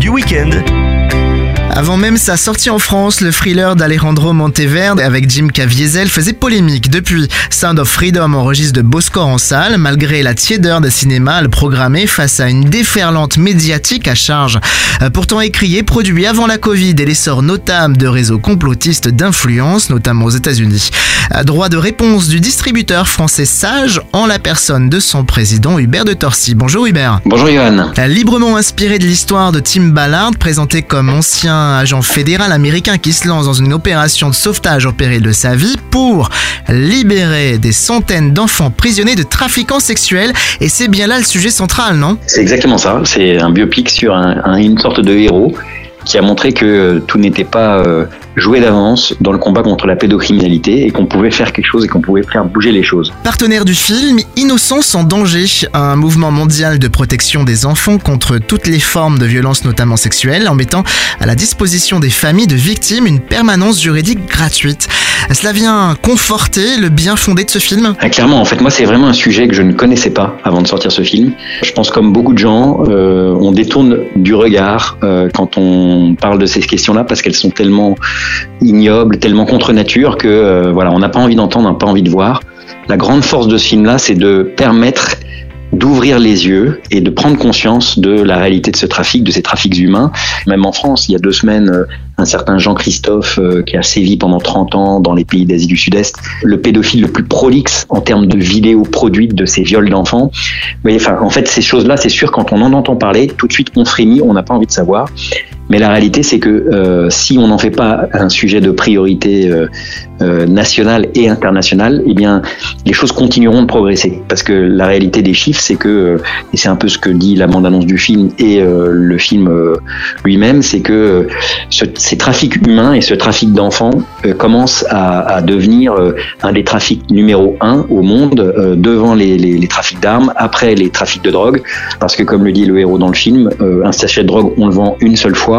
Du week-end. Avant même sa sortie en France, le thriller d'Alejandro Monteverde avec Jim Caviezel faisait polémique. Depuis, Sound of Freedom enregistre de beaux scores en salle, malgré la tiédeur des cinémas le programmé face à une déferlante médiatique à charge. Euh, pourtant écrié, produit avant la Covid et l'essor notable de réseaux complotistes d'influence, notamment aux États-Unis. Droit de réponse du distributeur français Sage en la personne de son président Hubert de Torcy. Bonjour Hubert. Bonjour Johan. Euh, librement inspiré de l'histoire de Tim Ballard, présenté comme ancien agent fédéral américain qui se lance dans une opération de sauvetage au péril de sa vie pour libérer des centaines d'enfants prisonniers de trafiquants sexuels. Et c'est bien là le sujet central, non? C'est exactement ça. C'est un biopic sur une sorte de héros qui a montré que tout n'était pas euh, jouer d'avance dans le combat contre la pédocriminalité et qu'on pouvait faire quelque chose et qu'on pouvait faire bouger les choses. Partenaire du film, Innocence en danger, un mouvement mondial de protection des enfants contre toutes les formes de violence notamment sexuelles en mettant à la disposition des familles de victimes une permanence juridique gratuite. Cela vient conforter le bien fondé de ce film? Ah, Clairement, en fait, moi c'est vraiment un sujet que je ne connaissais pas avant de sortir ce film. Je pense comme beaucoup de gens, euh, on détourne du regard euh, quand on parle de ces questions-là parce qu'elles sont tellement ignoble, tellement contre nature que euh, voilà, on n'a pas envie d'entendre, on n'a pas envie de voir. La grande force de ce film-là, c'est de permettre d'ouvrir les yeux et de prendre conscience de la réalité de ce trafic, de ces trafics humains. Même en France, il y a deux semaines, euh, un certain Jean-Christophe euh, qui a sévi pendant 30 ans dans les pays d'Asie du Sud-Est, le pédophile le plus prolixe en termes de vidéos produites de ces viols d'enfants. Enfin, en fait, ces choses-là, c'est sûr, quand on en entend parler, tout de suite on frémit, on n'a pas envie de savoir. Mais la réalité, c'est que euh, si on n'en fait pas un sujet de priorité euh, euh, nationale et internationale, eh bien, les choses continueront de progresser. Parce que la réalité des chiffres, c'est que, et c'est un peu ce que dit la bande-annonce du film et le film lui-même, c'est que ce, ces trafics humains et ce trafic d'enfants commencent à, devenir un des trafics numéro un au monde, devant les, les trafics d'armes, après les trafics de drogue. Parce que, comme le dit le héros dans le film, un sachet de drogue, on le vend une seule fois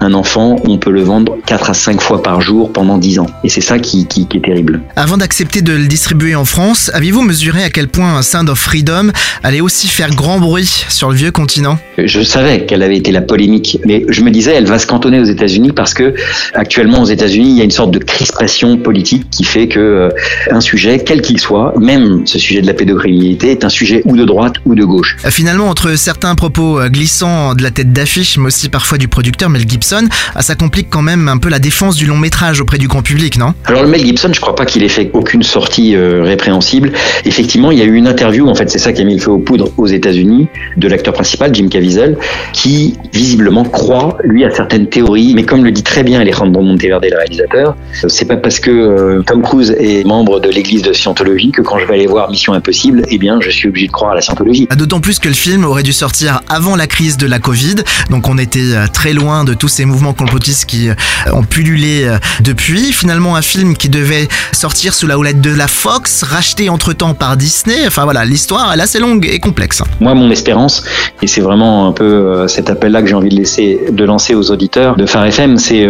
un enfant, on peut le vendre 4 à 5 fois par jour pendant 10 ans. Et c'est ça qui, qui, est terrible. Avant d'accepter de le distribuer en France, aviez-vous mesuré à quel point Sound of Freedom allait aussi faire grand bruit sur le vieux continent? Je savais qu'elle avait été la polémique, mais je me disais, elle va se cantonner aux États-Unis parce que actuellement aux États-Unis, il y a une sorte de crispation politique qui fait que euh, un sujet, quel qu'il soit, même ce sujet de la pédocriminalité, est un sujet ou de droite ou de gauche. Euh, finalement, entre certains propos euh, glissants de la tête d'affiche, mais aussi parfois du producteur, Mel Gibson, ah, ça complique quand même un peu la défense du long métrage auprès du grand public, non? Alors le Mel Gibson, je crois pas qu'il ait fait aucune sortie euh, répréhensible. Effectivement, il y a eu une interview, en fait, c'est ça qui a mis le feu aux poudres aux États-Unis, de l'acteur principal, Jim Caviezel, qui visiblement croit, lui, à certaines théories. Mais comme le dit très bien Alejandro Monteverde, le réalisateur, euh, c'est pas parce que euh, Tom Cruise est membre de l'église de Scientologie que quand je vais aller voir Mission Impossible, eh bien, je suis obligé de croire à la Scientologie. Ah, d'autant plus que le film aurait dû sortir avant la crise de la Covid, donc on était très loin de tous ces mouvements complotistes qui euh, ont pullulé euh, depuis. Finalement, un film qui devait sortir sous la houlette de la Fox, racheté entre-temps par Disney. Enfin voilà, l'histoire est assez longue et complexe. Moi, mon espérance, et c'est vraiment un peu euh, cet appel-là que j'ai envie de laisser, de lancer aux auditeurs de Phare FM, c'est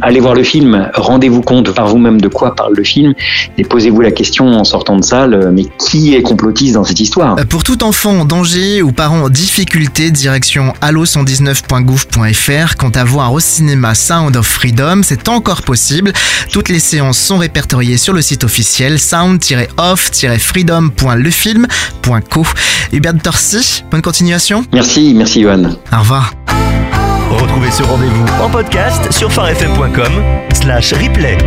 aller voir le film, rendez-vous compte par vous-même de quoi parle le film, et posez-vous la question en sortant de salle, mais qui est complotiste dans cette histoire? Pour tout enfant en danger ou parent en difficulté, direction allo119.gouv.fr quant à voir au cinéma Sound of Freedom, c'est encore possible. Toutes les séances sont répertoriées sur le site officiel sound-off-freedom.lefilm.co. Hubert Torcy, bonne continuation. Merci, merci Johan. Au revoir. Retrouvez ce rendez-vous en podcast sur farfm.com slash replay.